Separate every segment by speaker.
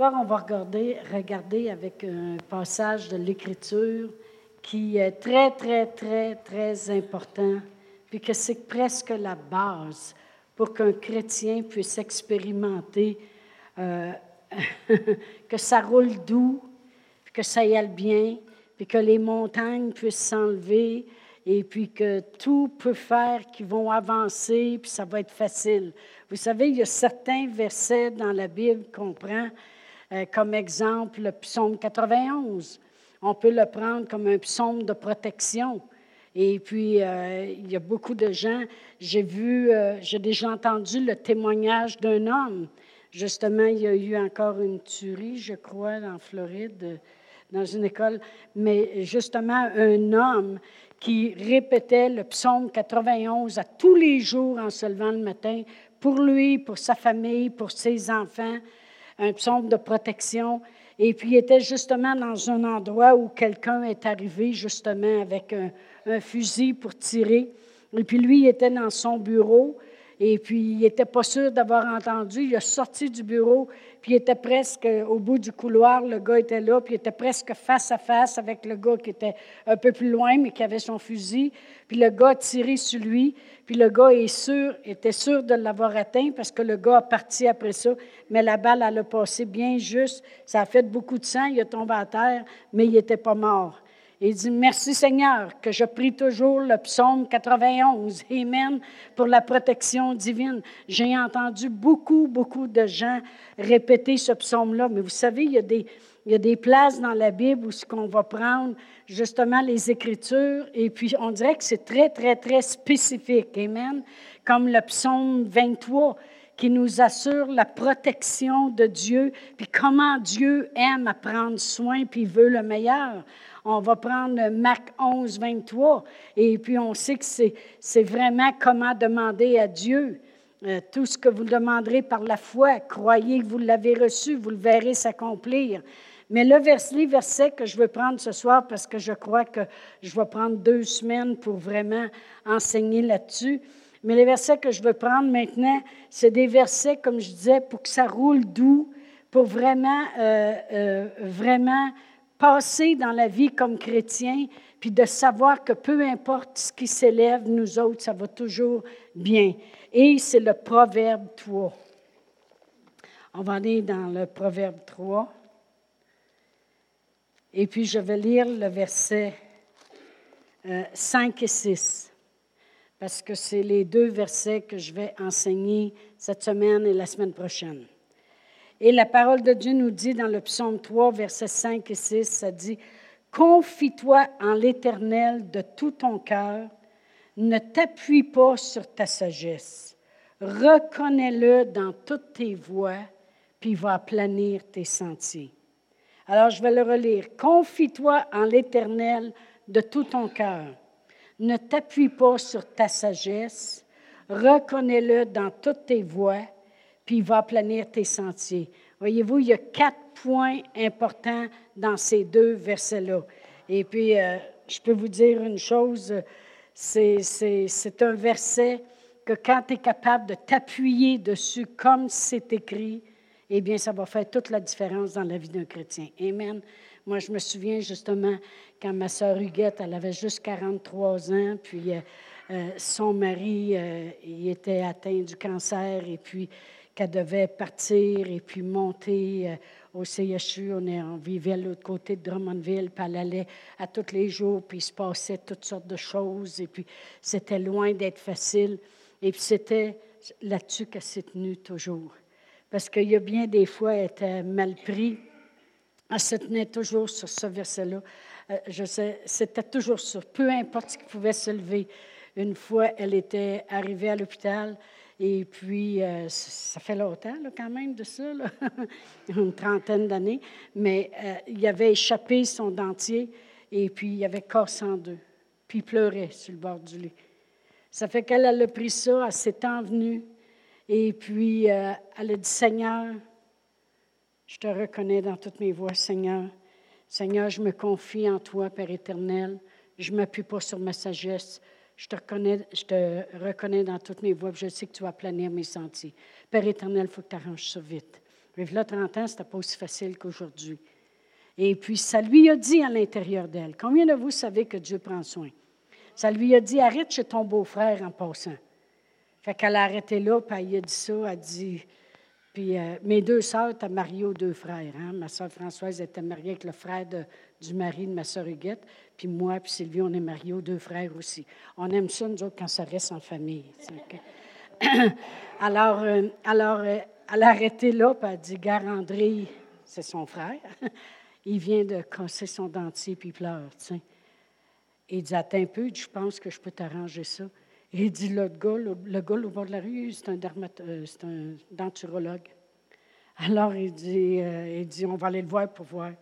Speaker 1: soir, on va regarder, regarder avec un passage de l'Écriture qui est très, très, très, très important, puis que c'est presque la base pour qu'un chrétien puisse expérimenter euh, que ça roule doux, puis que ça y aille bien, puis que les montagnes puissent s'enlever, et puis que tout peut faire qu'ils vont avancer, puis ça va être facile. Vous savez, il y a certains versets dans la Bible qu'on prend euh, comme exemple le psaume 91. On peut le prendre comme un psaume de protection. Et puis, euh, il y a beaucoup de gens, j'ai vu, euh, j'ai déjà entendu le témoignage d'un homme. Justement, il y a eu encore une tuerie, je crois, en Floride, dans une école. Mais justement, un homme qui répétait le psaume 91 à tous les jours en se levant le matin, pour lui, pour sa famille, pour ses enfants, un psaume de protection. Et puis, il était justement dans un endroit où quelqu'un est arrivé, justement, avec un, fusil pour tirer. Et puis, lui, il était dans son bureau. Et puis, il n'était pas sûr d'avoir entendu. Il a sorti du bureau, puis il était presque au bout du couloir. Le gars était là, puis il était presque face à face avec le gars qui était un peu plus loin, mais qui avait son fusil. Puis le gars a tiré sur lui, puis le gars est sûr, était sûr de l'avoir atteint parce que le gars a parti après ça, mais la balle, elle a passé bien juste. Ça a fait beaucoup de sang, il est tombé à terre, mais il n'était pas mort. Il dit, merci Seigneur, que je prie toujours le psaume 91. Amen, pour la protection divine. J'ai entendu beaucoup, beaucoup de gens répéter ce psaume-là, mais vous savez, il y a des, il y a des places dans la Bible où ce qu'on va prendre justement les Écritures, et puis on dirait que c'est très, très, très spécifique. Amen. Comme le psaume 23 qui nous assure la protection de Dieu, puis comment Dieu aime à prendre soin, puis veut le meilleur. On va prendre Marc 11, 23, et puis on sait que c'est vraiment comment demander à Dieu. Euh, tout ce que vous demanderez par la foi, croyez que vous l'avez reçu, vous le verrez s'accomplir. Mais le verset, que je veux prendre ce soir, parce que je crois que je vais prendre deux semaines pour vraiment enseigner là-dessus. Mais les versets que je veux prendre maintenant, c'est des versets, comme je disais, pour que ça roule doux, pour vraiment, euh, euh, vraiment passer dans la vie comme chrétien, puis de savoir que peu importe ce qui s'élève, nous autres, ça va toujours bien. Et c'est le Proverbe 3. On va aller dans le Proverbe 3. Et puis je vais lire le verset 5 euh, et 6, parce que c'est les deux versets que je vais enseigner cette semaine et la semaine prochaine. Et la parole de Dieu nous dit dans le psaume 3, versets 5 et 6, ça dit, Confie-toi en l'Éternel de tout ton cœur, ne t'appuie pas sur ta sagesse, reconnais-le dans toutes tes voies, puis il va aplanir tes sentiers. Alors je vais le relire. Confie-toi en l'Éternel de tout ton cœur. Ne t'appuie pas sur ta sagesse, reconnais-le dans toutes tes voies, puis il va aplanir tes sentiers. Voyez-vous, il y a quatre points importants dans ces deux versets-là. Et puis, euh, je peux vous dire une chose, c'est un verset que quand tu es capable de t'appuyer dessus comme c'est écrit, eh bien, ça va faire toute la différence dans la vie d'un chrétien. Amen. Moi, je me souviens justement quand ma sœur Huguette, elle avait juste 43 ans, puis euh, euh, son mari, il était atteint du cancer, et puis qu'elle devait partir et puis monter euh, au CHU. On, vivait à l'autre côté de Drummondville, puis elle allait à tous les jours, puis il se passait toutes sortes de choses, et puis c'était loin d'être facile. Et puis c'était là-dessus qu'elle s'est tenue toujours. Parce qu'il y a bien des fois, elle était mal pris. Elle se tenait toujours sur ce verset-là. Euh, je sais, c'était toujours sur, peu importe ce qui pouvait se lever. Une fois, elle était arrivée à l'hôpital, et puis, euh, ça fait longtemps quand même de ça, une trentaine d'années, mais euh, il avait échappé son dentier et puis il avait cassé en deux. Puis il pleurait sur le bord du lit. Ça fait qu'elle a pris ça, elle s'est envenue et puis euh, elle a dit Seigneur, je te reconnais dans toutes mes voies, Seigneur. Seigneur, je me confie en toi, Père éternel. Je ne m'appuie pas sur ma sagesse. Je te, reconnais, dans toutes mes voies, je sais que tu vas planir mes sentiers. Père éternel, il faut que tu arranges ça vite. Puis là, 30 ans, ce n'était pas aussi facile qu'aujourd'hui. Et puis, ça lui a dit à l'intérieur d'elle, combien de vous savez que Dieu prend soin? Ça lui a dit, arrête chez ton beau-frère en passant. Fait qu'elle a arrêté là, puis elle a dit ça, elle a dit, puis euh, mes deux sœurs étaient mariées aux deux frères. Hein? Ma sœur Françoise était mariée avec le frère du mari de ma sœur Huguette, puis moi puis Sylvie, on est mariés aux deux frères aussi. On aime ça, nous autres, quand ça reste en famille. alors, euh, alors euh, elle a arrêté là, puis elle a dit, Gare André, c'est son frère, il vient de casser son dentier, puis il pleure. Il dit, attends un peu, je pense que je peux t'arranger ça. Et il dit, l'autre gars, le, gars au bord de la rue, c'est un, euh, un denturologue. Alors, il dit, euh, il dit, on va aller le voir pour voir.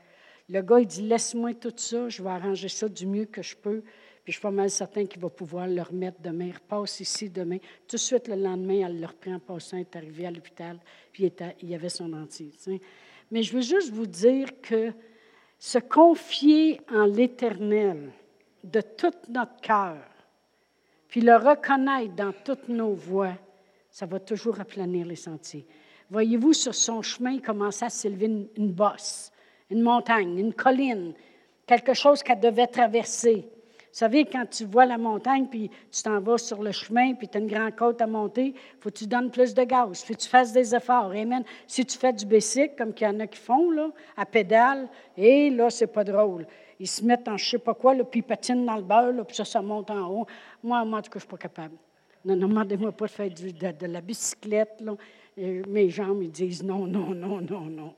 Speaker 1: Le gars, il dit, laisse-moi tout ça, je vais arranger ça du mieux que je peux. Puis je suis pas mal certain qu'il va pouvoir le remettre demain. Repasse ici demain. Tout de suite, le lendemain, elle le reprend en passant, est arrivée à l'hôpital, puis il, était, il avait son dentier. Mais je veux juste vous dire que se confier en l'Éternel de tout notre cœur, puis le reconnaître dans toutes nos voies, ça va toujours aplanir les sentiers. Voyez-vous, sur son chemin, il commençait à s'élever une, bosse, une montagne, une colline, quelque chose qu'elle devait traverser. Vous savez, quand tu vois la montagne, puis tu t'en vas sur le chemin, puis tu as une grande côte à monter, faut que tu donnes plus de gaz, faut que tu fasses des efforts. Amen. Si tu fais du bicycle, comme il y en a qui font, là, à pédale, et là, c'est pas drôle ils se mettent en je ne sais pas quoi, puis ils patinent dans le beurre, puis ça, ça monte en haut. Moi, moi, en tout cas, je ne suis pas capable. Non, non, demandez-moi pas de faire de, la bicyclette. Mes jambes, ils disent non, non, non, non, non.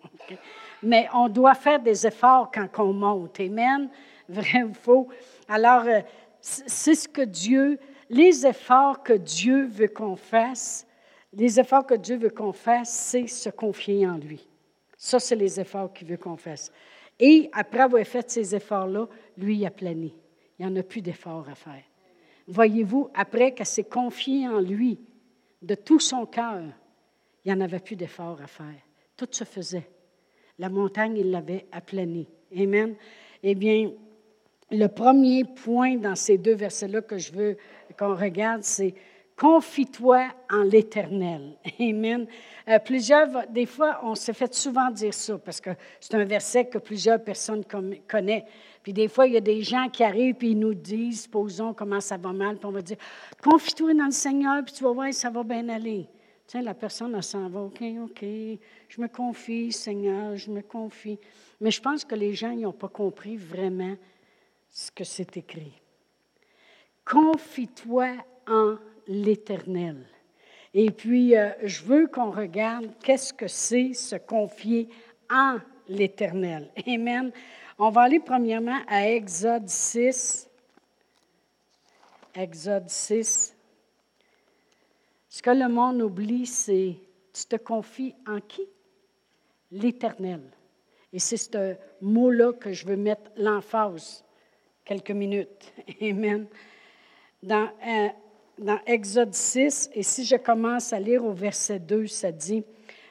Speaker 1: Mais on doit faire des efforts quand on monte. Amen. Vrai ou faux? Alors, euh, c'est ce que Dieu, les efforts que Dieu veut qu'on fasse, les efforts que Dieu veut qu'on fasse, c'est se confier en lui. Ça, c'est les efforts qu'il veut qu'on fasse. Et après avoir fait ces efforts-là, lui, il a plané. Il n'y en a plus d'efforts à faire. Voyez-vous, après qu'elle s'est confiée en lui de tout son cœur, il n'y en avait plus d'efforts à faire. Tout se faisait. La montagne, il l'avait aplanée. Amen. Eh bien, le premier point dans ces deux versets-là que je veux qu'on regarde, c'est Confie-toi en l'Éternel. Amen. Euh, plusieurs, des fois, on s'est fait souvent dire ça parce que c'est un verset que plusieurs personnes connaissent. Puis des fois, il y a des gens qui arrivent et ils nous disent, posons comment ça va mal, puis on va dire, confie-toi dans le Seigneur, puis tu vas voir, ça va bien aller. Tu sais, la personne, elle s'en va, OK, OK, je me confie, Seigneur, je me confie. Mais je pense que les gens n'ont pas compris vraiment ce que c'est écrit. Confie-toi en l'Éternel. Et puis, euh, je veux qu'on regarde qu'est-ce que c'est se confier en l'Éternel. Amen. On va aller premièrement à Exode 6. Exode 6. Ce que le monde oublie, c'est tu te confies en qui? L'Éternel. Et c'est ce mot-là que je veux mettre l'emphase quelques minutes. Amen. Dans euh, dans Exode 6, et si je commence à lire au verset 2, ça dit,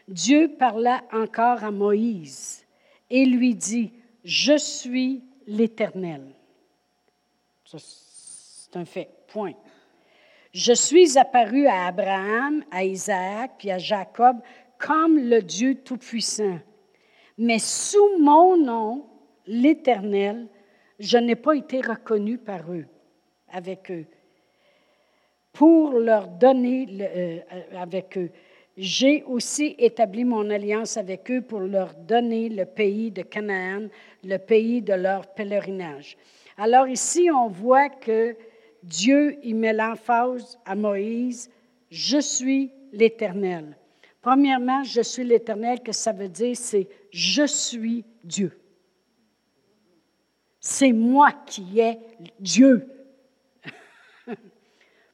Speaker 1: Dieu parla encore à Moïse et lui dit, Je suis l'Éternel. C'est un fait, point. Je suis apparu à Abraham, à Isaac, puis à Jacob comme le Dieu Tout-Puissant. Mais sous mon nom, l'Éternel, je n'ai pas été reconnu par eux, avec eux pour leur donner euh, avec eux. J'ai aussi établi mon alliance avec eux pour leur donner le pays de Canaan, le pays de leur pèlerinage. Alors ici, on voit que Dieu y met l'emphase à Moïse, je suis l'Éternel. Premièrement, je suis l'Éternel, que ça veut dire, c'est je suis Dieu. C'est moi qui ai Dieu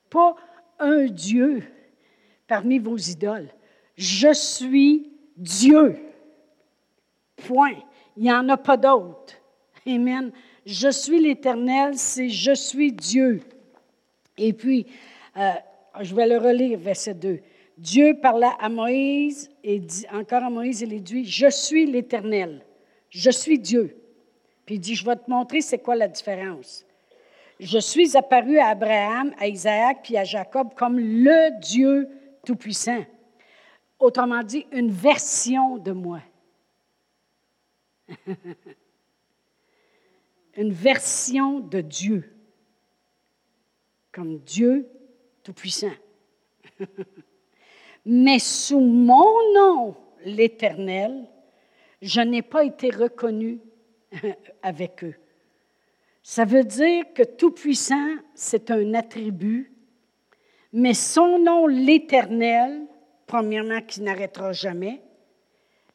Speaker 1: pas un Dieu parmi vos idoles. Je suis Dieu. Point. Il n'y en a pas d'autre. Amen. Je suis l'Éternel, c'est je suis Dieu. Et puis, euh, je vais le relire, verset 2. Dieu parla à Moïse et dit, encore à Moïse, il dit, je suis l'Éternel, je suis Dieu. Puis il dit, je vais te montrer c'est quoi la différence. Je suis apparu à Abraham, à Isaac puis à Jacob comme le Dieu Tout-Puissant. autrement dit, une version de moi. une version de Dieu, comme Dieu Tout-Puissant. Mais sous mon nom, l'Éternel, je n'ai pas été reconnu avec eux. Ça veut dire que Tout-Puissant, c'est un attribut, mais son nom, l'Éternel, premièrement, qui n'arrêtera jamais,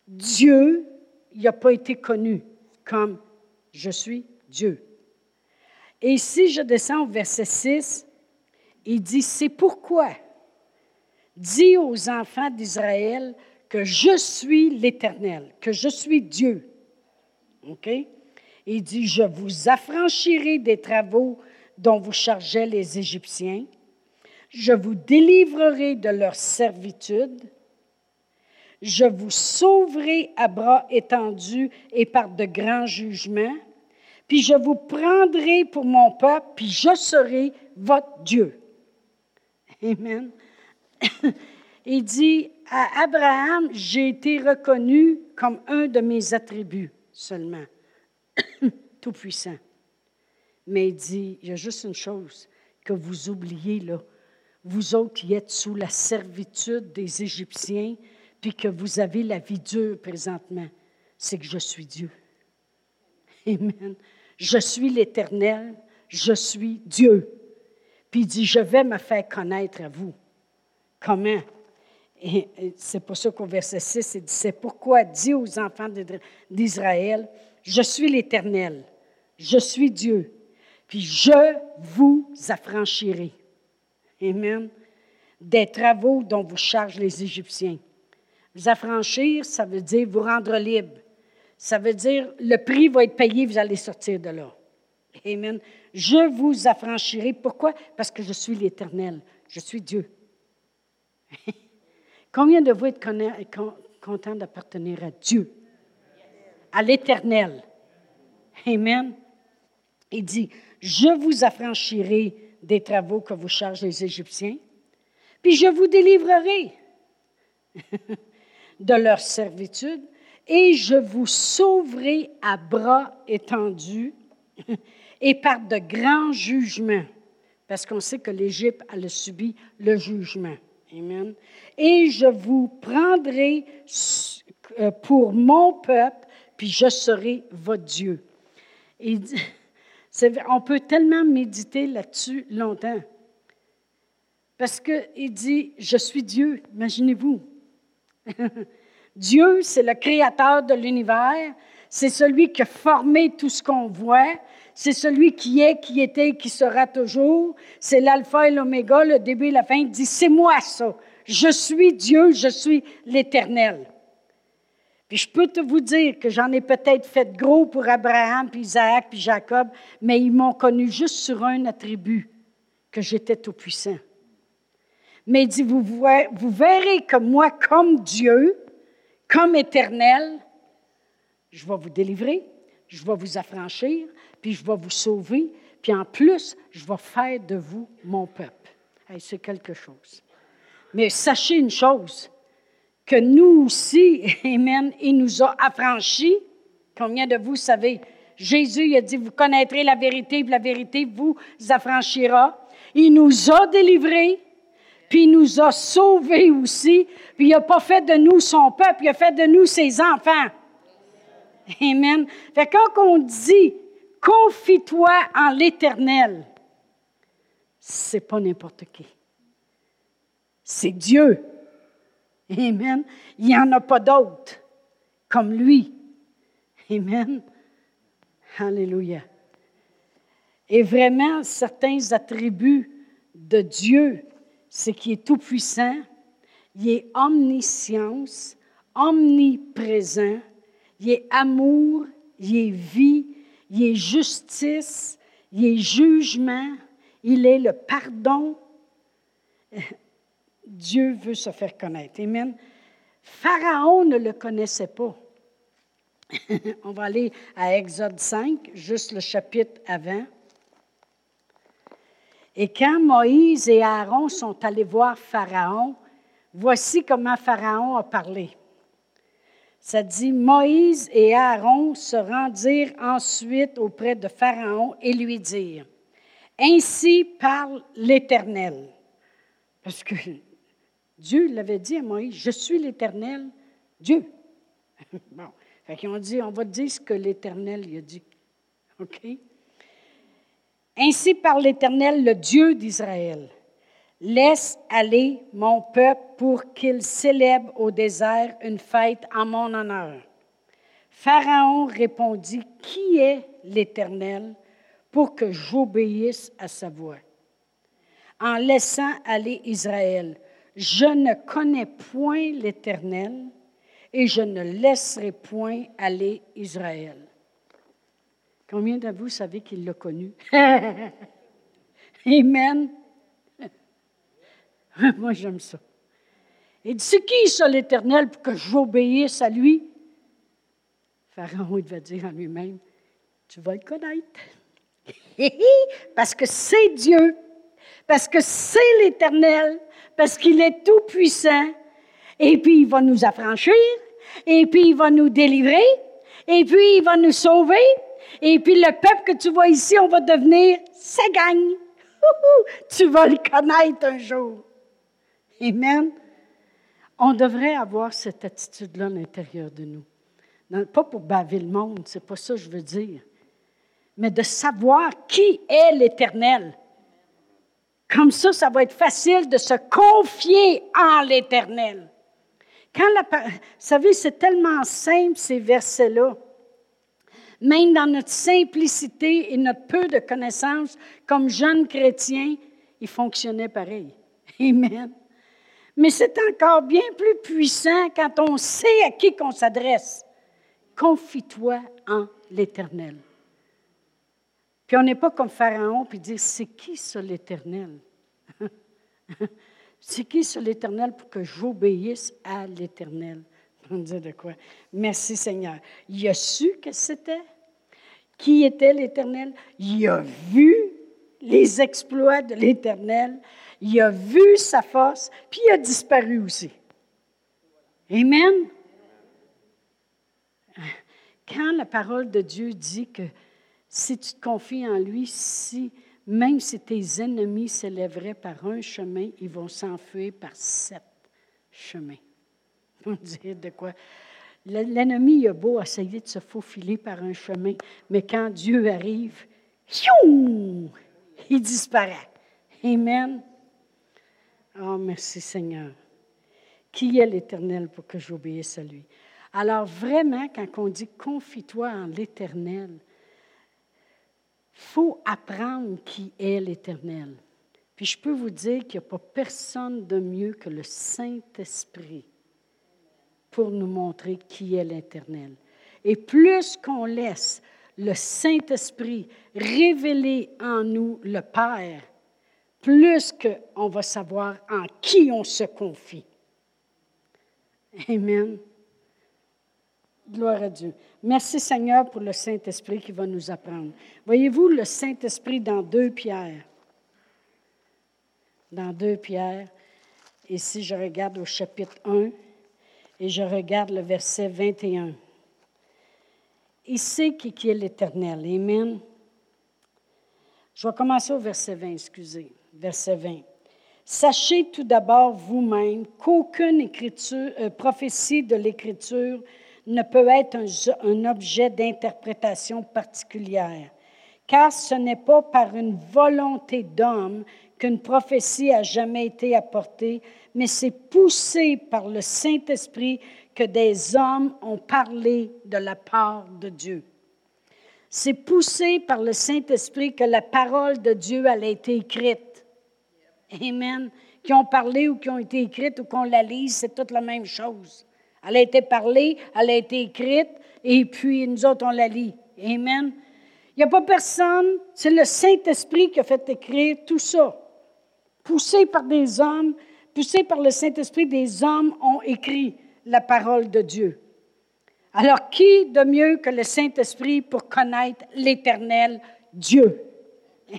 Speaker 1: Dieu, il n'a pas été connu comme je suis Dieu. Et si je descends au verset 6, il dit, c'est pourquoi dis aux enfants d'Israël que je suis l'Éternel, que je suis Dieu. OK? Il dit, je vous affranchirai des travaux dont vous chargeaient les Égyptiens. Je vous délivrerai de leur servitude. Je vous sauverai à bras étendus et par de grands jugements. Puis je vous prendrai pour mon peuple, puis je serai votre Dieu. Amen. Il dit à Abraham, j'ai été reconnu comme un de mes attributs seulement, tout-puissant. Mais il dit, il y a juste une chose que vous oubliez là, vous autres qui êtes sous la servitude des Égyptiens, puis que vous avez la vie dure présentement, c'est que je suis Dieu. Amen. Je suis l'Éternel, je suis Dieu. Puis il dit, je vais me faire connaître à vous. Comment? Et c'est pour ça qu'au verset 6, il dit, c'est pourquoi dit aux enfants d'Israël, je suis l'Éternel, je suis Dieu, puis je vous affranchirai. Amen. Des travaux dont vous chargent les Égyptiens. Vous affranchir, ça veut dire vous rendre libre. Ça veut dire le prix va être payé, vous allez sortir de là. Amen. Je vous affranchirai. Pourquoi? Parce que je suis l'Éternel. Je suis Dieu. Combien de vous êtes contents d'appartenir à Dieu, à l'Éternel? Amen. Il dit, je vous affranchirai des travaux que vous chargent les Égyptiens, puis je vous délivrerai de leur servitude, et je vous sauverai à bras étendus et par de grands jugements, parce qu'on sait que l'Égypte a subi le jugement. Amen. Et je vous prendrai euh, pour mon peuple, puis je serai votre Dieu. Et on peut tellement méditer là-dessus longtemps. Parce qu'il dit, je suis Dieu, imaginez-vous. Dieu, c'est le créateur de l'univers, c'est celui qui a formé tout ce qu'on voit, c'est celui qui est, qui était, qui sera toujours. C'est l'alpha et l'oméga, le début et la fin. Il dit, c'est moi ça. Je suis Dieu, je suis l'Éternel. Puis je peux te vous dire que j'en ai peut-être fait gros pour Abraham, puis Isaac, puis Jacob, mais ils m'ont connu juste sur un attribut, que j'étais tout-puissant. Mais il dit, vous, verrez que moi, comme Dieu, comme éternel, je vais vous délivrer, je vais vous affranchir, puis je vais vous sauver, puis en plus, je vais faire de vous mon peuple. c'est quelque chose. Mais sachez une chose, que nous aussi, Amen, il nous a affranchis. Combien de vous savez? Jésus il a dit, vous connaîtrez la vérité, la vérité vous affranchira. Il nous a délivrés, puis il nous a sauvés aussi, puis il n'a pas fait de nous son peuple, il a fait de nous ses enfants. Amen. Fait quand on dit confie-toi en l'Éternel, c'est pas n'importe qui. C'est Dieu. Amen. Il n'y en a pas d'autre comme lui. Amen. Alléluia. Et vraiment, certains attributs de Dieu, c'est qu'il est tout-puissant, il est omniscience, omniprésent, il est amour, il est vie, il est justice, il est jugement, il est le pardon. Dieu veut se faire connaître. Amen. Pharaon ne le connaissait pas. On va aller à Exode 5, juste le chapitre avant. Et quand Moïse et Aaron sont allés voir Pharaon Voici comment Pharaon a parlé. Ça dit, Moïse et Aaron se rendirent ensuite auprès de Pharaon et lui dirent, Ainsi parle l'Éternel. Parce que Dieu l'avait dit à Moïse, Je suis l'Éternel, Dieu. bon, fait qu'ils ont dit, on va dire ce que l'Éternel a dit. OK? Ainsi parle l'Éternel, le Dieu d'Israël. Laisse aller mon peuple pour qu'il célèbre au désert une fête en mon honneur. Pharaon répondit, Qui est l'Éternel pour que j'obéisse à sa voix? En laissant aller Israël, je ne connais point l'Éternel et je ne laisserai point aller Israël. Combien de vous savez qu'il l'a connu? Amen. Moi, j'aime ça. Il dit, c'est qui ça l'Éternel pour que j'obéisse à lui? Pharaon, il va dire à lui-même, tu vas le connaître. parce que c'est Dieu, parce que c'est l'Éternel, parce qu'il est tout puissant, et puis il va nous affranchir, et puis il va nous délivrer, et puis il va nous sauver, et puis le peuple que tu vois ici, on va devenir sa gagne. tu vas le connaître un jour. Amen. On devrait avoir cette attitude-là à l'intérieur de nous. pas pour baver le monde, c'est pas ça que je veux dire, mais de savoir qui est l'Éternel. Comme ça, ça va être facile de se confier en l'Éternel. Quand la, vous savez, c'est tellement simple ces versets-là. Même dans notre simplicité et notre peu de connaissances, comme jeunes chrétiens, ils fonctionnaient pareil. Amen. Mais c'est encore bien plus puissant quand on sait à qui qu'on s'adresse. Confie-toi en l'Éternel. Puis on n'est pas comme Pharaon puis dire c'est qui ça l'Éternel? C'est qui ça l'Éternel pour que j'obéisse à l'Éternel? On dit de quoi? Merci Seigneur. Il a su que c'était? Qui était l'Éternel? Il a vu les exploits de l'Éternel il a vu sa force, puis il a disparu aussi. Amen? Quand la parole de Dieu dit que si tu te confies en lui, si même si tes ennemis s'élèveraient par un chemin, ils vont s'enfuir par sept chemins. On dire de quoi? L'ennemi a beau essayer de se faufiler par un chemin, mais quand Dieu arrive, il disparaît. Amen. Oh, merci Seigneur. Qui est l'Éternel pour que j'obéisse à lui? Alors vraiment, quand on dit confie-toi en l'Éternel, faut apprendre qui est l'Éternel. Puis je peux vous dire qu'il n'y a pas personne de mieux que le Saint-Esprit pour nous montrer qui est l'Éternel. Et plus qu'on laisse le Saint-Esprit révéler en nous le Père, plus qu'on va savoir en qui on se confie. Amen. Gloire à Dieu. Merci Seigneur pour le Saint-Esprit qui va nous apprendre. Voyez-vous le Saint-Esprit dans deux pierres? Dans deux pierres. Ici, je regarde au chapitre 1 et je regarde le verset 21. Il sait qui est l'Éternel. Amen. Je vais commencer au verset 20, excusez verset 20. Sachez tout d'abord vous-même qu'aucune euh, prophétie de l'Écriture ne peut être un, objet d'interprétation particulière, car ce n'est pas par une volonté d'homme qu'une prophétie a jamais été apportée, mais c'est poussé par le Saint-Esprit que des hommes ont parlé de la part de Dieu. C'est poussé par le Saint-Esprit que la parole de Dieu a été écrite. Amen. Qui ont parlé ou qui ont été écrites ou qu'on la lise, c'est toute la même chose. Elle a été parlée, elle a été écrite, et puis nous autres, on la lit. Amen. Il n'y a pas personne, c'est le Saint-Esprit qui a fait écrire tout ça. Poussé par des hommes, poussé par le Saint-Esprit, des hommes ont écrit la parole de Dieu. Alors, qui de mieux que le Saint-Esprit pour connaître l'Éternel Dieu?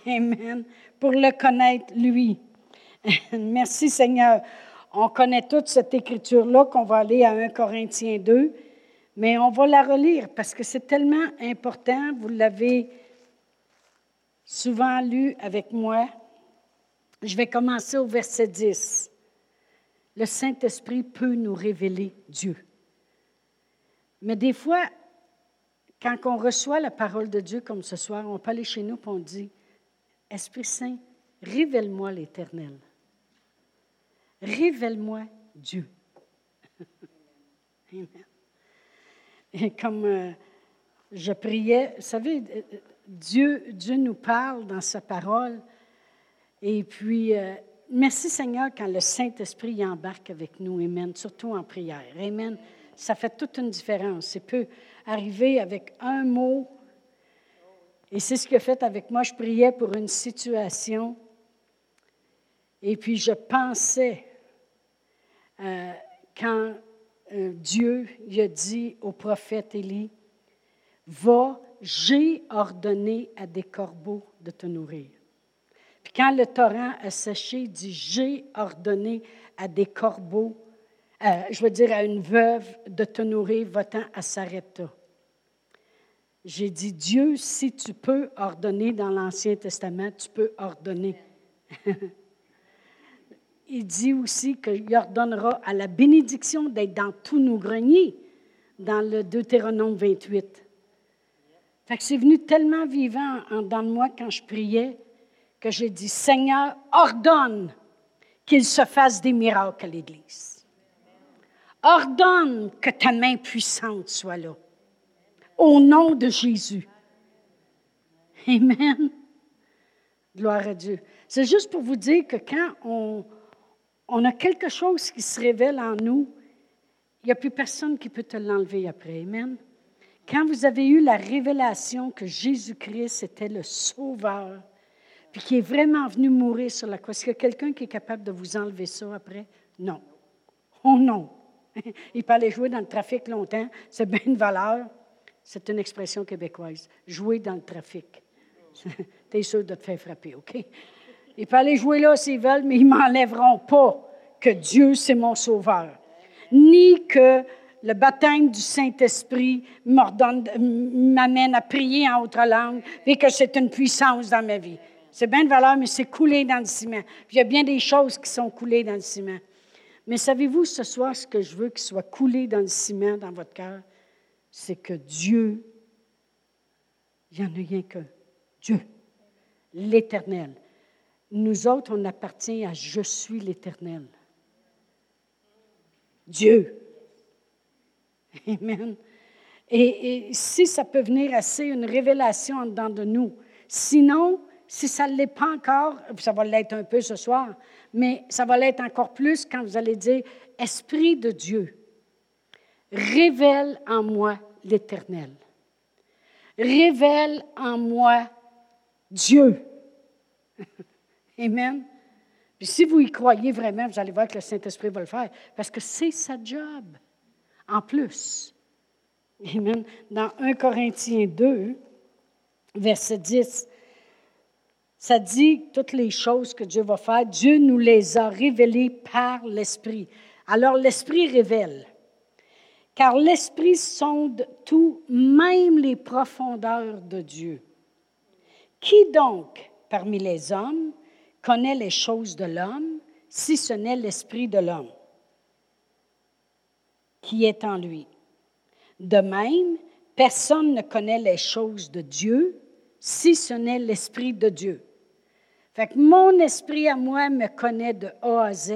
Speaker 1: Amen. Pour le connaître, lui. Merci Seigneur. On connaît toute cette écriture-là qu'on va aller à 1 Corinthiens 2, mais on va la relire parce que c'est tellement important. Vous l'avez souvent lu avec moi. Je vais commencer au verset 10. Le Saint-Esprit peut nous révéler Dieu. Mais des fois, quand on reçoit la parole de Dieu comme ce soir, on peut aller chez nous et on dit, Esprit Saint, révèle-moi l'Éternel. Révèle-moi Dieu. Amen. Et comme euh, je priais, vous savez, euh, Dieu, Dieu nous parle dans sa parole. Et puis, euh, merci Seigneur quand le Saint-Esprit embarque avec nous. Amen. Surtout en prière. Amen. Ça fait toute une différence. Il peut arriver avec un mot. Et c'est ce qu'il a fait avec moi. Je priais pour une situation. Et puis, je pensais, euh, quand euh, Dieu a dit au prophète Élie, Va, j'ai ordonné à des corbeaux de te nourrir. Puis quand le torrent a séché, il dit, j'ai ordonné à des corbeaux, euh, je veux dire à une veuve de te nourrir, votant à Sarepta. J'ai dit, Dieu, si tu peux ordonner dans l'Ancien Testament, tu peux ordonner. il dit aussi qu'il ordonnera à la bénédiction d'être dans tous nos greniers, dans le Deutéronome 28. Fait que c'est venu tellement vivant en dans moi quand je priais que j'ai dit Seigneur, ordonne qu'il se fasse des miracles à l'Église. Ordonne que ta main puissante soit là. Au nom de Jésus. Amen. Gloire à Dieu. C'est juste pour vous dire que quand on, on a quelque chose qui se révèle en nous, il n'y a plus personne qui peut te l'enlever après. Amen. Quand vous avez eu la révélation que Jésus-Christ était le Sauveur, puis qui est vraiment venu mourir sur la croix. Est-ce qu'il y a quelqu'un qui est capable de vous enlever ça après? Non. Oh non. Il peut aller jouer dans le trafic longtemps, c'est bien une valeur. C'est une expression québécoise. Jouer dans le trafic. tu es sûr de te faire frapper, OK? Il peut aller jouer là s'ils veulent, mais ils ne m'enlèveront pas que Dieu, c'est mon sauveur. Ni que le baptême du Saint-Esprit m'amène à prier en autre langue et que c'est une puissance dans ma vie. C'est bien de valeur, mais c'est coulé dans le ciment. Il y a bien des choses qui sont coulées dans le ciment. Mais savez-vous ce soir ce que je veux qu'il soit coulé dans le ciment dans votre cœur? C'est que Dieu, il n'y en a rien que Dieu, l'Éternel. Nous autres, on appartient à Je suis l'Éternel. Dieu. Amen. Et, si ça peut venir assez, une révélation en dedans de nous. Sinon, si ça ne l'est pas encore, ça va l'être un peu ce soir, mais ça va l'être encore plus quand vous allez dire, Esprit de Dieu, révèle en moi l'Éternel. Révèle en moi Dieu. Amen. Puis si vous y croyez vraiment, vous allez voir que le Saint-Esprit va le faire, parce que c'est sa job, en plus. Amen. Dans 1 Corinthiens 2, verset 10, ça dit toutes les choses que Dieu va faire. Dieu nous les a révélées par l'Esprit. Alors l'Esprit révèle. Car l'Esprit sonde tout, même les profondeurs de Dieu. Qui donc, parmi les hommes, connaît les choses de l'homme, si ce n'est l'Esprit de l'homme qui est en lui? De même, personne ne connaît les choses de Dieu, si ce n'est l'Esprit de Dieu. Fait que mon esprit à moi me connaît de A à Z,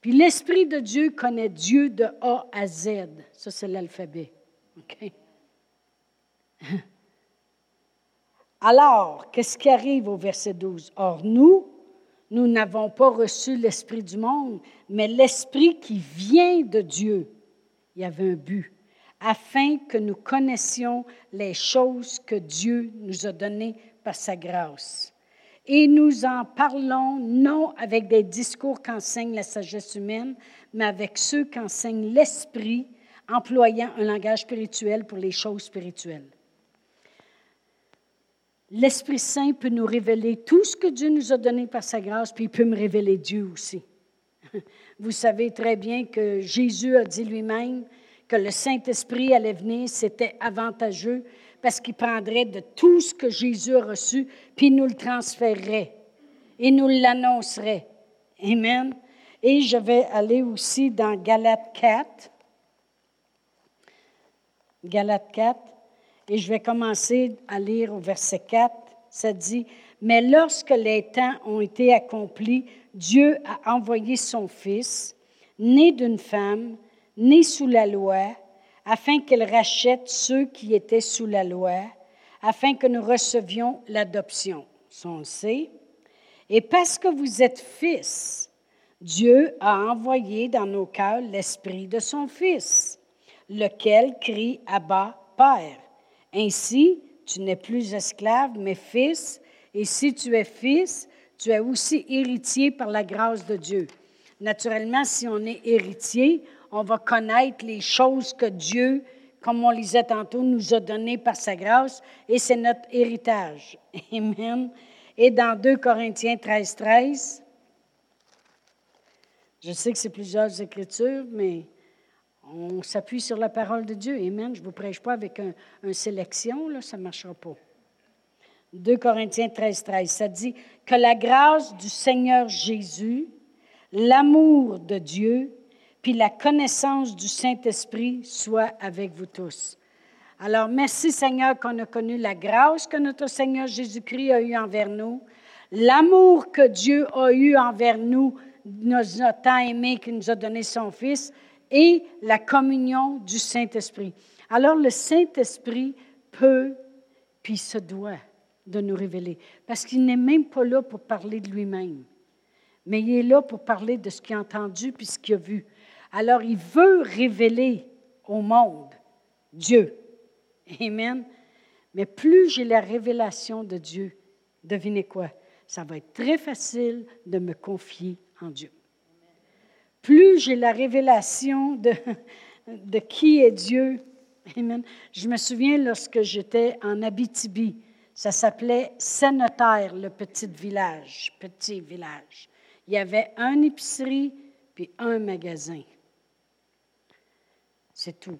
Speaker 1: puis l'Esprit de Dieu connaît Dieu de A à Z. Ça, c'est l'alphabet. OK? Alors, qu'est-ce qui arrive au verset 12? Or, nous, nous n'avons pas reçu l'Esprit du monde, mais l'Esprit qui vient de Dieu. Il y avait un but, afin que nous connaissions les choses que Dieu nous a données par sa grâce. Et nous en parlons non avec des discours qu'enseigne la sagesse humaine, mais avec ceux qu'enseigne l'Esprit, employant un langage spirituel pour les choses spirituelles. L'Esprit Saint peut nous révéler tout ce que Dieu nous a donné par sa grâce, puis il peut me révéler Dieu aussi. Vous savez très bien que Jésus a dit lui-même que le Saint-Esprit allait venir, c'était avantageux parce qu'il prendrait de tout ce que Jésus a reçu, puis nous le transférerait et nous l'annoncerait. Amen. Et je vais aller aussi dans Galates 4. Galates 4. Et je vais commencer à lire au verset 4. Ça dit, Mais lorsque les temps ont été accomplis, Dieu a envoyé son Fils, né d'une femme, né sous la loi, afin qu'il rachète ceux qui étaient sous la loi, afin que nous recevions l'adoption. Et parce que vous êtes fils, Dieu a envoyé dans nos cœurs l'esprit de son Fils, lequel crie Abba, Père. Ainsi, tu n'es plus esclave, mais fils, et si tu es fils, tu es aussi héritier par la grâce de Dieu. Naturellement, si on est héritier, on va connaître les choses que Dieu, comme on lisait tantôt, nous a données par sa grâce, et c'est notre héritage. Amen. Et dans 2 Corinthiens 13, 13, je sais que c'est plusieurs écritures, mais on s'appuie sur la parole de Dieu. Amen. Je ne vous prêche pas avec une un sélection, là, ça ne marchera pas. 2 Corinthiens 13, 13, ça dit que la grâce du Seigneur Jésus, l'amour de Dieu, puis la connaissance du Saint-Esprit soit avec vous tous. Alors, merci Seigneur qu'on a connu la grâce que notre Seigneur Jésus-Christ a eue envers nous, l'amour que Dieu a eu envers nous nous a tant aimé qu'il nous a donné son Fils et la communion du Saint-Esprit. Alors le Saint-Esprit peut, puis se doit de nous révéler, parce qu'il n'est même pas là pour parler de lui-même, mais il est là pour parler de ce qu'il a entendu puis ce qu'il a vu. Alors il veut révéler au monde Dieu. Amen. Mais plus j'ai la révélation de Dieu, devinez quoi? Ça va être très facile de me confier en Dieu. Plus j'ai la révélation de, qui est Dieu, Amen. Je me souviens lorsque j'étais en Abitibi, ça s'appelait Sénotaire, le petit village, petit village. Il y avait une épicerie puis un magasin. C'est tout.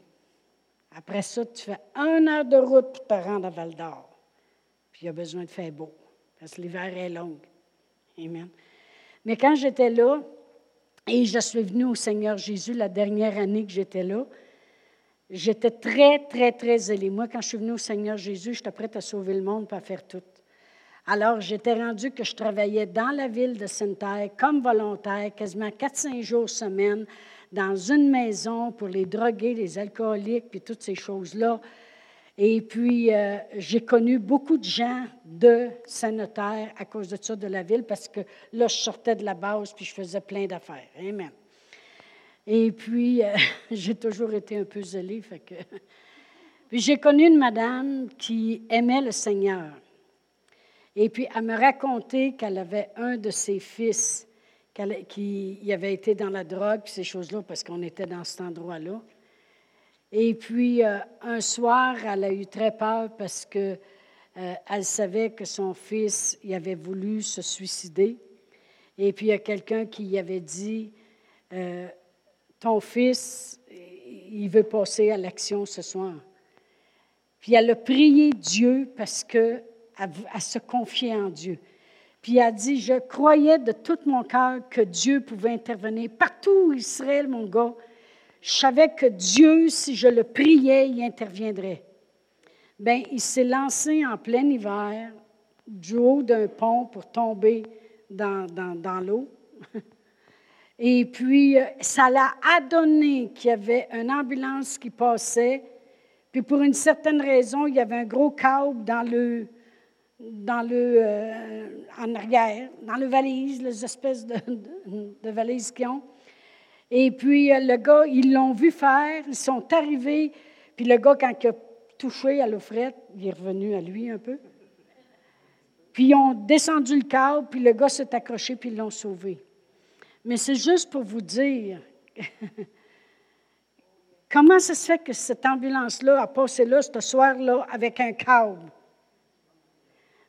Speaker 1: Après ça, tu fais un heure de route pour te rendre à Val d'Or. Puis il y a besoin de faire beau, parce que l'hiver est long. Amen. Mais quand j'étais là, et je suis venue au Seigneur Jésus la dernière année que j'étais là, j'étais très, très, très zélée. Moi, quand je suis venue au Seigneur Jésus, j'étais prête à sauver le monde et à faire tout. Alors, j'étais rendue que je travaillais dans la ville de Sainte-Terre comme volontaire, quasiment 4-5 jours semaine, dans une maison pour les drogués, les alcooliques, puis toutes ces choses-là. Et puis, euh, j'ai connu beaucoup de gens de Saint-Notaire à cause de ça, de la ville, parce que là, je sortais de la base, puis je faisais plein d'affaires. Amen. Et puis, euh, j'ai toujours été un peu zélée. Fait que... Puis j'ai connu une madame qui aimait le Seigneur. Et puis, elle me racontait qu'elle avait un de ses fils qui avait été dans la drogue, ces choses-là, parce qu'on était dans cet endroit-là. Et puis, euh, un soir, elle a eu très peur parce qu'elle euh, savait que son fils il avait voulu se suicider. Et puis, il y a quelqu'un qui lui avait dit euh, Ton fils, il veut passer à l'action ce soir. Puis, elle a prié Dieu parce qu'elle se confiait en Dieu. Puis elle a dit, je croyais de tout mon cœur que Dieu pouvait intervenir partout où Israël, mon gars, je savais que Dieu, si je le priais, il interviendrait. Bien, il s'est lancé en plein hiver du haut d'un pont pour tomber dans, l'eau. Et puis, euh, ça l'a adonné qu'il y avait une ambulance qui passait. Puis, pour une certaine raison, il y avait un gros câble dans le, dans le, euh, en arrière, dans le valise, les espèces de, de, de valises qu'ils ont. Et puis, euh, le gars, ils l'ont vu faire, ils sont arrivés. Puis le gars, quand il a touché à l'eau il est revenu à lui un peu. Puis ils ont descendu le câble, puis le gars s'est accroché, puis ils l'ont sauvé. Mais c'est juste pour vous dire comment ça se fait que cette ambulance-là a passé là, ce soir-là, avec un câble?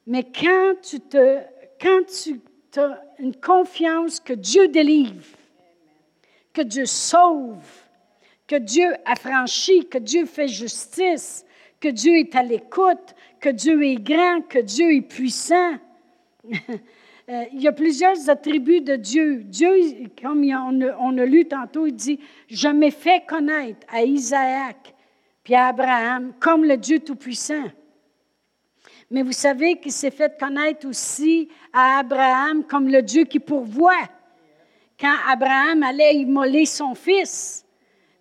Speaker 1: Mais quand tu te, quand tu as une confiance que Dieu délivre, que Dieu sauve, que Dieu affranchit, que Dieu fait justice, que Dieu est à l'écoute, que Dieu est grand, que Dieu est puissant. Euh, il y a plusieurs attributs de Dieu. Dieu, comme on a, lu tantôt, il dit, je m'ai fait connaître à Isaac puis à Abraham comme le Dieu Tout-Puissant. Mais vous savez qu'il s'est fait connaître aussi à Abraham comme le Dieu qui pourvoit. Quand Abraham allait immoler son fils,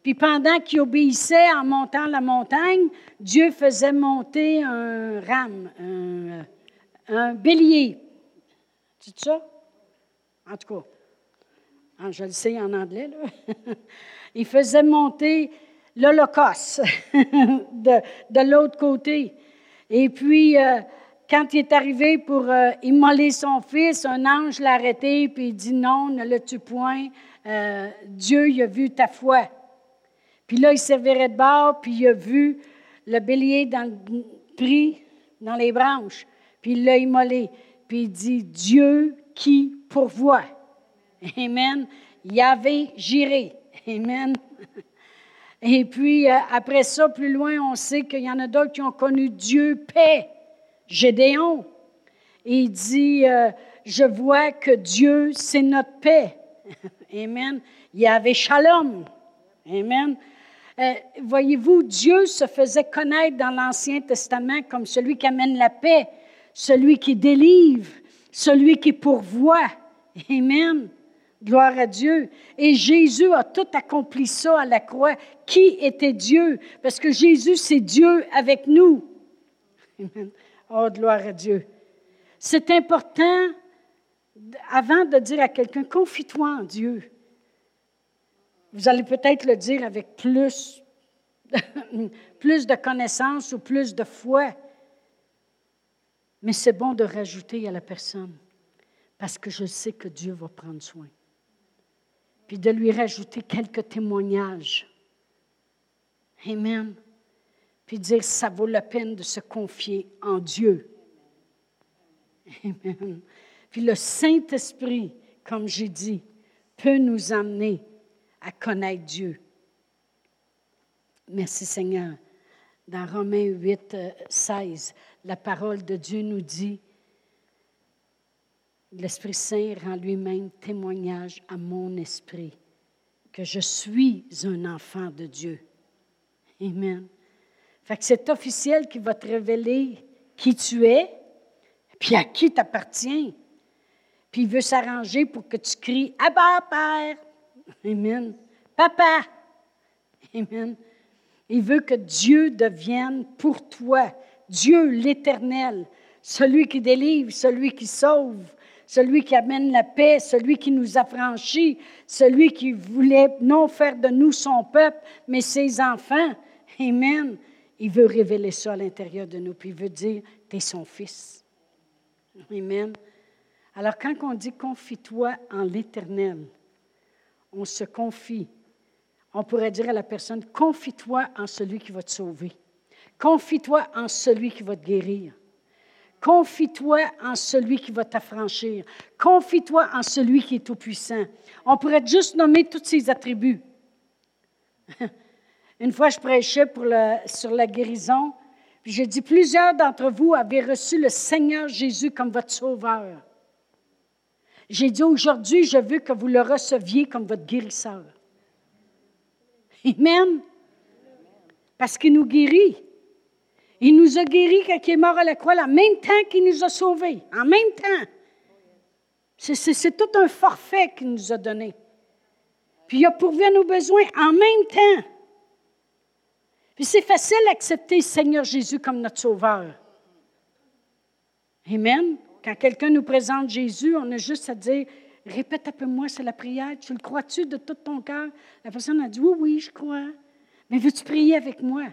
Speaker 1: puis pendant qu'il obéissait en montant la montagne, Dieu faisait monter un rame, un, bélier c'est ça? En tout cas, ah, je le sais en anglais, là. Il faisait monter l'Holocauste de, de l'autre côté. Et puis, euh, quand il est arrivé pour euh, immoler son fils, un ange l'a arrêté, puis il dit non, ne le tue point. Euh, Dieu, il a vu ta foi. Puis là, il servirait de bord, puis il a vu le bélier dans le, pris dans les branches, puis il l'a immolé puis il dit Dieu qui pourvoit. Amen. Yahvé Jiré. Amen. Et puis, euh, après ça, plus loin, on sait qu'il y en a d'autres qui ont connu Dieu paix. Gédéon. Il dit, euh, je vois que Dieu, c'est notre paix. Amen. Il y avait Shalom. Amen. Euh, voyez-vous, Dieu se faisait connaître dans l'Ancien Testament comme celui qui amène la paix celui qui délivre, celui qui pourvoit. Amen. Gloire à Dieu. Et Jésus a tout accompli ça à la croix. Qui était Dieu? Parce que Jésus, c'est Dieu avec nous. Amen. Oh, gloire à Dieu. C'est important, avant de dire à quelqu'un, confie-toi en Dieu. Vous allez peut-être le dire avec plus, plus de connaissances ou plus de foi. Mais c'est bon de rajouter à la personne, parce que je sais que Dieu va prendre soin. Puis de lui rajouter quelques témoignages. Amen. Puis dire, ça vaut la peine de se confier en Dieu. Amen. Puis le Saint-Esprit, comme j'ai dit, peut nous amener à connaître Dieu. Merci Seigneur. Dans Romains 8, 16, euh, la parole de Dieu nous dit, l'Esprit Saint rend lui-même témoignage à mon esprit que je suis un enfant de Dieu. Amen. Fait que c'est officiel qui va te révéler qui tu es, puis à qui tu appartiens. Puis il veut s'arranger pour que tu cries Abba, Père. Amen. Papa. Amen. Il veut que Dieu devienne pour toi Dieu l'Éternel, celui qui délivre, celui qui sauve, celui qui amène la paix, celui qui nous affranchit, celui qui voulait non faire de nous son peuple, mais ses enfants. Amen. Il veut révéler ça à l'intérieur de nous, puis il veut dire, tu es son fils. Amen. Alors quand on dit confie-toi en l'Éternel, on se confie. On pourrait dire à la personne, confie-toi en celui qui va te sauver. Confie-toi en celui qui va te guérir. Confie-toi en celui qui va t'affranchir. Confie-toi en celui qui est tout-puissant. On pourrait juste nommer tous ces attributs. Une fois, je prêchais sur la guérison, puis j'ai dit, plusieurs d'entre vous avez reçu le Seigneur Jésus comme votre sauveur. J'ai dit, aujourd'hui, je veux que vous le receviez comme votre guérisseur. Amen. Parce qu'il nous guérit. Il nous a guéris quand il est mort à la croix, en même temps qu'il nous a sauvés, en même temps. C'est tout un forfait qu'il nous a donné. Puis il a pourvu à nos besoins en même temps. Puis c'est facile d'accepter Seigneur Jésus comme notre Sauveur. Amen. Quand quelqu'un nous présente Jésus, on a juste à dire Répète un peu moi, c'est la prière. Tu le crois-tu de tout ton cœur? La personne a dit Oui, oui, je crois. Mais veux-tu prier avec moi?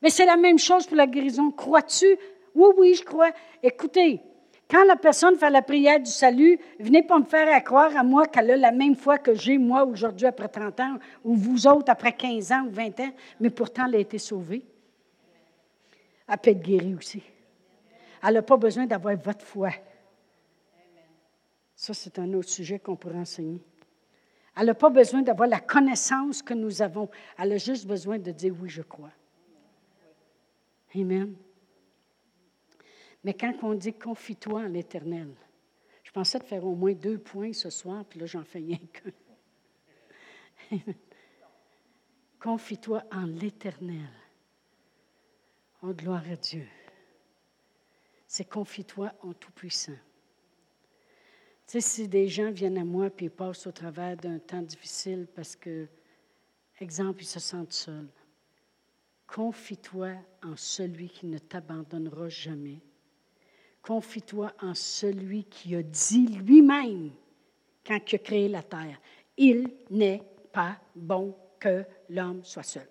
Speaker 1: Mais c'est la même chose pour la guérison. Crois-tu? Oui, oui, je crois. Écoutez, quand la personne fait la prière du salut, venez pas me faire croire à moi qu'elle a la même foi que j'ai, moi, aujourd'hui, après 30 ans, ou vous autres, après 15 ans ou 20 ans, mais pourtant, elle a été sauvée. Elle peut être guérie aussi. Elle n'a pas besoin d'avoir votre foi. Ça, c'est un autre sujet qu'on pourrait enseigner. Elle n'a pas besoin d'avoir la connaissance que nous avons. Elle a juste besoin de dire oui, je crois. Amen. Mais quand on dit confie-toi en l'Éternel, je pensais de faire au moins deux points ce soir, puis là, j'en fais rien qu'un. confie-toi en l'Éternel. Oh, gloire à Dieu. C'est confie-toi en Tout-Puissant. Tu sais, si des gens viennent à moi et passent au travers d'un temps difficile parce que, exemple, ils se sentent seuls, confie-toi en celui qui ne t'abandonnera jamais. Confie-toi en celui qui a dit lui-même, quand il a créé la terre, il n'est pas bon que l'homme soit seul.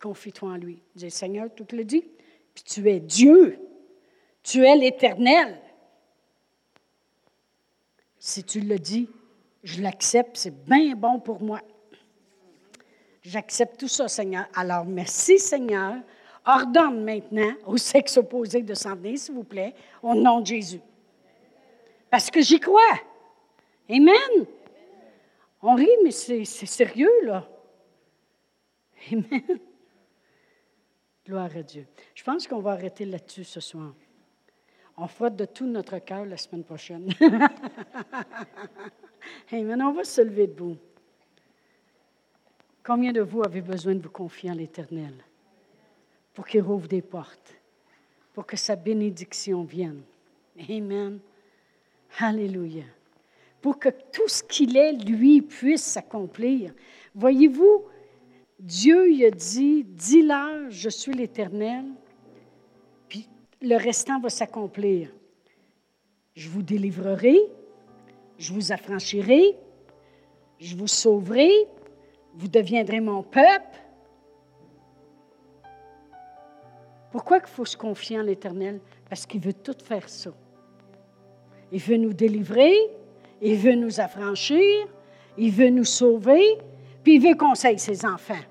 Speaker 1: Confie-toi en lui. Dis, Seigneur, tout le dit, puis tu es Dieu. Tu es l'Éternel. Si tu le dis, je l'accepte, c'est bien bon pour moi. J'accepte tout ça, Seigneur. Alors, merci, Seigneur. Ordonne maintenant au sexe opposé de s'en venir, s'il vous plaît, au nom de Jésus. Parce que j'y crois. Amen. On rit, mais c'est sérieux, là. Amen. Gloire à Dieu. Je pense qu'on va arrêter là-dessus ce soir. On frotte de tout notre cœur la semaine prochaine. maintenant, on va se lever debout. Combien de vous avez besoin de vous confier en l'Éternel? Pour qu'il rouvre des portes, pour que sa bénédiction vienne? Amen. Alléluia. Pour que tout ce qu'il est, lui, puisse s'accomplir. Voyez-vous, Dieu il a dit, dis-leur, je suis l'Éternel, le restant va s'accomplir. Je vous délivrerai, je vous affranchirai, je vous sauverai, vous deviendrez mon peuple. Pourquoi il faut se confier en l'Éternel? Parce qu'il veut tout faire ça. Il veut nous délivrer, il veut nous affranchir, il veut nous sauver, puis il veut qu'on ses enfants.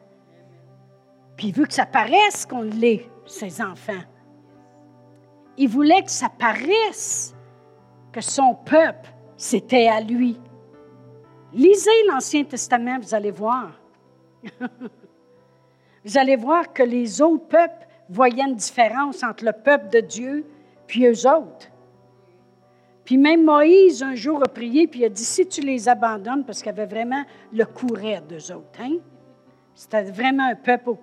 Speaker 1: Puis il veut que ça paraisse qu'on l'est, ses enfants. Il voulait que ça paraisse que son peuple, c'était à lui. Lisez l'Ancien Testament, vous allez voir. vous allez voir que les autres peuples voyaient une différence entre le peuple de Dieu puis eux autres. Puis même Moïse, un jour, a prié, puis il a dit, si tu les abandonnes, parce qu'il avait vraiment le courant d'eux autres. Hein? C'était vraiment un peuple au.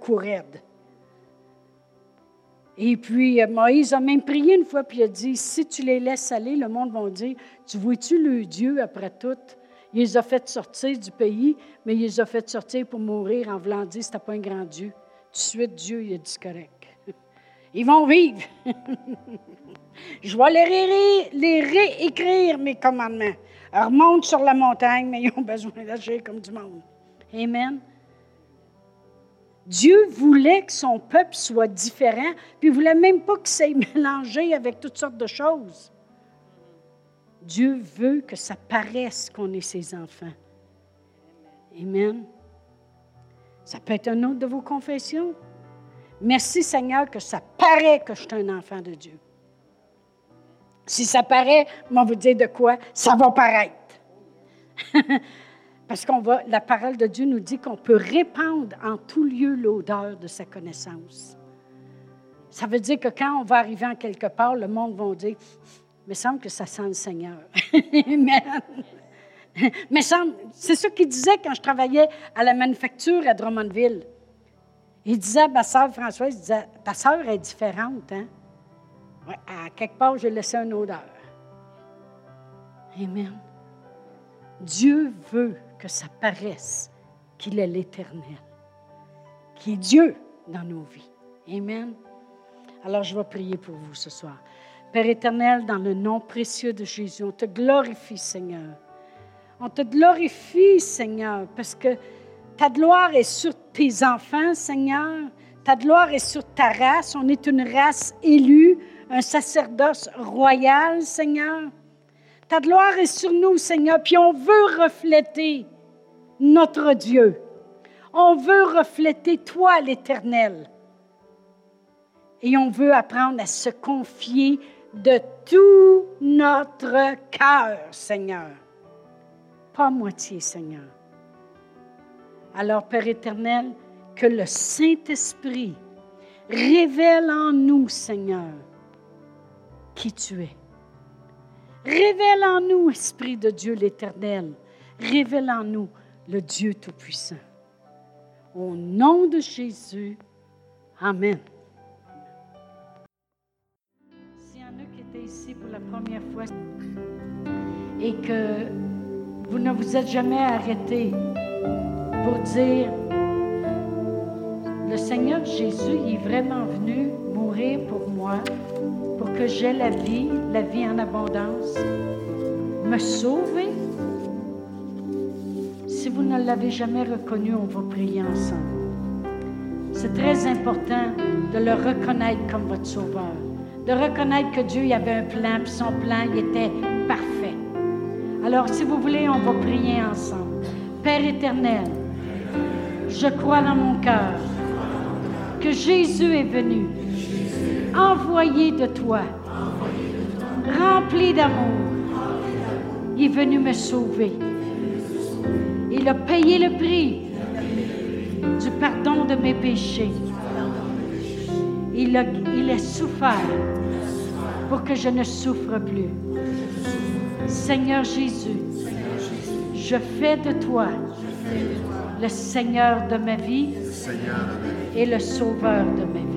Speaker 1: Et puis, euh, Moïse a même prié une fois, puis a dit, si tu les laisses aller, le monde va dire, tu vois-tu le Dieu après tout? Il les a fait sortir du pays, mais il les a fait sortir pour mourir en voulant dire, c'était pas un grand Dieu. Tout de suite, Dieu, il a dit correct. Ils vont vivre. Je vais les, réécrire, mes commandements. Ils remontent sur la montagne, mais ils ont besoin d'agir comme du monde. Amen. Dieu voulait que son peuple soit différent, puis il ne voulait même pas que ça mélangé avec toutes sortes de choses. Dieu veut que ça paraisse qu'on est ses enfants. Amen. Ça peut être un autre de vos confessions? Merci Seigneur que ça paraît que je suis un enfant de Dieu. Si ça paraît, on vous dire de quoi, ça va paraître. Parce qu'on va, la parole de Dieu nous dit qu'on peut répandre en tout lieu l'odeur de sa connaissance. Ça veut dire que quand on va arriver en quelque part, le monde va dire, mais semble que ça sent le Seigneur. Amen. Mais c'est ça qu'il disait quand je travaillais à la manufacture à Drummondville. Il disait à ma soeur Françoise, il disait, ta soeur est différente, hein? À quelque part, j'ai laissé une odeur. Amen. Dieu veut que ça paraisse qu'il est l'Éternel, qui est Dieu dans nos vies. Amen. Alors je vais prier pour vous ce soir. Père éternel, dans le nom précieux de Jésus, on te glorifie, Seigneur. On te glorifie, Seigneur, parce que ta gloire est sur tes enfants, Seigneur. Ta gloire est sur ta race. On est une race élue, un sacerdoce royal, Seigneur. Ta gloire est sur nous, Seigneur, puis on veut refléter notre Dieu. On veut refléter toi, l'Éternel. Et on veut apprendre à se confier de tout notre cœur, Seigneur. pas moitié, Seigneur. Alors, Père éternel, que le Saint-Esprit révèle en nous, Seigneur, qui tu es. Révèle en nous, Esprit de Dieu l'Éternel. Révèle en nous le Dieu Tout-Puissant. Au nom de Jésus, Amen. S'il y en a qui étaient ici pour la première fois et que vous ne vous êtes jamais arrêté pour dire, le Seigneur Jésus est vraiment venu mourir pour moi, pour que j'aie la vie, la vie en abondance, me sauver. Si vous ne l'avez jamais reconnu, on va prier ensemble. C'est très important de le reconnaître comme votre sauveur, de reconnaître que Dieu avait un plan, puis son plan il était parfait. Alors, si vous voulez, on va prier ensemble. Père éternel, je crois dans mon cœur que Jésus est venu, envoyé de toi, rempli d'amour. Il est venu me sauver. Il a payé le prix du pardon de mes péchés. Il a, souffert pour que je ne souffre plus. Seigneur Jésus, je fais de toi le Seigneur de ma vie et le Sauveur de ma vie.